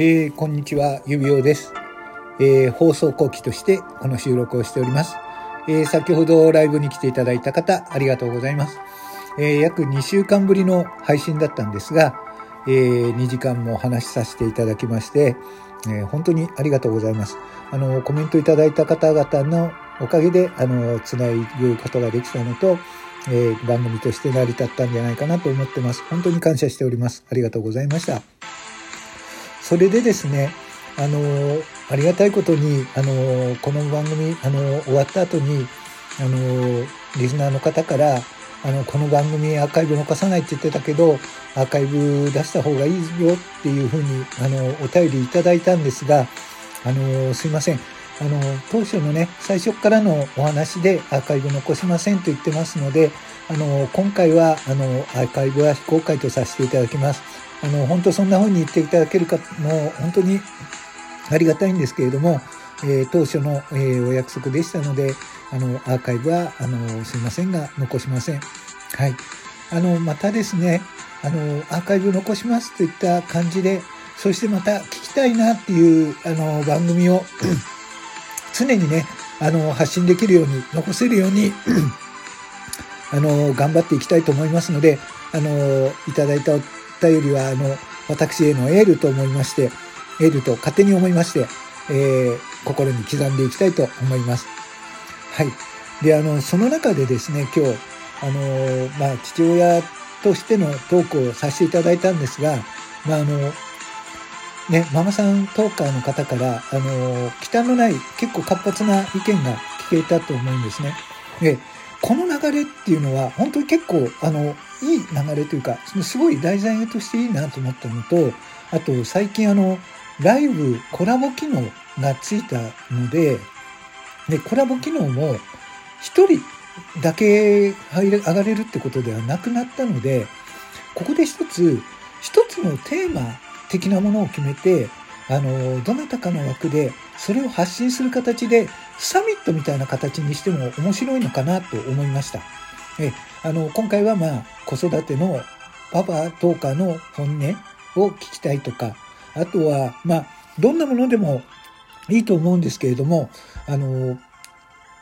えー、こんにちは、指輪です、えー、放送後期としてこの収録をしております。えー、先ほどライブに来ていただいた方、ありがとうございます。え約2週間ぶりの配信だったんですが、え2時間もお話しさせていただきまして、え本当にありがとうございます。あの、コメントいただいた方々のおかげで、あの、つなぐことができたのと、え番組として成り立ったんじゃないかなと思ってます。本当に感謝しております。ありがとうございました。それでですね、あの、ありがたいことに、あの、この番組、あの、終わった後に、あの、リスナーの方から、あの、この番組アーカイブ残さないって言ってたけど、アーカイブ出した方がいいよっていうふうに、あの、お便りいただいたんですが、あの、すいません。あの、当初のね、最初からのお話でアーカイブ残しませんと言ってますので、あの、今回は、あの、アーカイブは非公開とさせていただきます。あの、本当そんな風に言っていただけるか、もう本当にありがたいんですけれども、えー、当初の、えー、お約束でしたので、あの、アーカイブは、あの、すいませんが、残しません。はい。あの、またですね、あの、アーカイブ残しますといった感じで、そしてまた聞きたいなっていう、あの、番組を常にね、あの、発信できるように、残せるように あの、頑張っていきたいと思いますので、あの、いただいた便りは、あの、私へのエールと思いまして、エールと勝手に思いまして、えー、心に刻んでいきたいと思います。はい。で、あの、その中でですね、今日、あの、まあ、父親としてのトークをさせていただいたんですが、まあ、あの、ね、ママさんトーカーの方から、あの、忌憚のない結構活発な意見が聞けたと思うんですね。で、この流れっていうのは、本当に結構、あの、いい流れというか、そのすごい題材としていいなと思ったのと、あと最近あの、ライブコラボ機能がついたので、で、コラボ機能も一人だけ入れ上がれるってことではなくなったので、ここで一つ、一つのテーマ的なものを決めて、あの、どなたかの枠でそれを発信する形でサミットみたいな形にしても面白いのかなと思いました。えあの今回はまあ子育てのパパトーカーの本音を聞きたいとかあとはまあどんなものでもいいと思うんですけれどもあの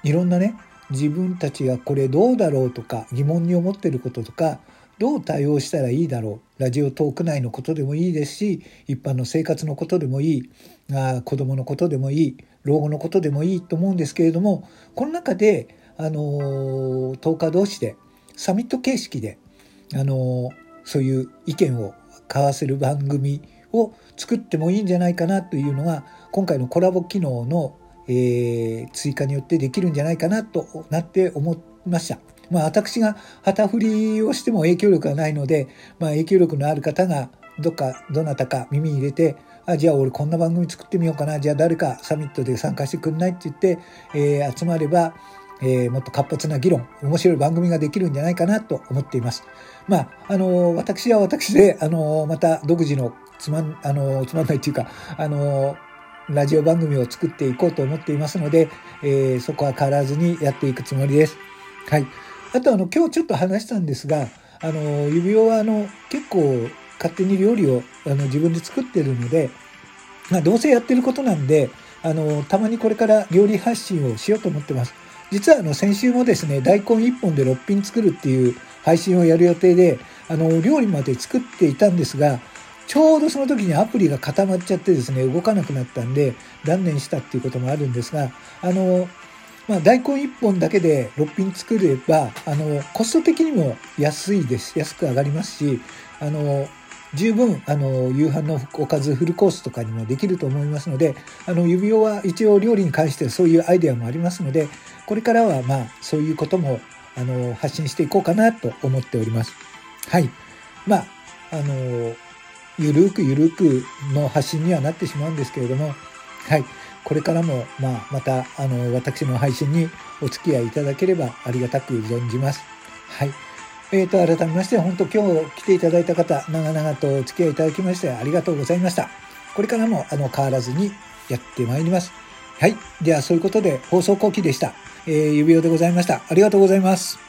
いろんなね自分たちがこれどうだろうとか疑問に思ってることとかどう対応したらいいだろうラジオトーク内のことでもいいですし一般の生活のことでもいいあ子供のことでもいい老後のことでもいいと思うんですけれどもこの中であの10日同士でサミット形式であのそういう意見を交わせる番組を作ってもいいんじゃないかなというのが今回のコラボ機能の、えー、追加によってできるんじゃないかなとなって思いました。まあ私が旗振りをしても影響力がないので、まあ影響力のある方がどっかどなたか耳に入れてあじゃあ俺こんな番組作ってみようかなじゃあ誰かサミットで参加してくんないって言って、えー、集まればえー、もっと活発な議論、面白い番組ができるんじゃないかなと思っています。まあ、あの、私は私で、あの、また独自のつまん、あの、つまんないっていうか、あの、ラジオ番組を作っていこうと思っていますので、えー、そこは変わらずにやっていくつもりです。はい。あと、あの、今日ちょっと話したんですが、あの、指輪は、あの、結構、勝手に料理をあの自分で作ってるので、まあ、どうせやってることなんで、あの、たまにこれから料理発信をしようと思ってます。実はあの先週もですね、大根1本で6品作るっていう配信をやる予定で、あの、料理まで作っていたんですが、ちょうどその時にアプリが固まっちゃってですね、動かなくなったんで、断念したっていうこともあるんですが、あの、まあ、大根1本だけで6品作れば、あの、コスト的にも安いです。安く上がりますし、あの、十分あの夕飯のおかずフルコースとかにもできると思いますのであの指輪は一応料理に関してはそういうアイデアもありますのでこれからはまあそういうこともあの発信していこうかなと思っております。はい。まあ、あの、ゆるくゆるくの発信にはなってしまうんですけれども、はい。これからも、まあ、また、あの、私の配信にお付き合いいただければありがたく存じます。はい。えーと、改めまして、本当今日来ていただいた方、長々とお付き合いいただきましてありがとうございました。これからも、あの、変わらずにやってまいります。はい。では、そういうことで、放送後期でした。えー、指輪でございました。ありがとうございます。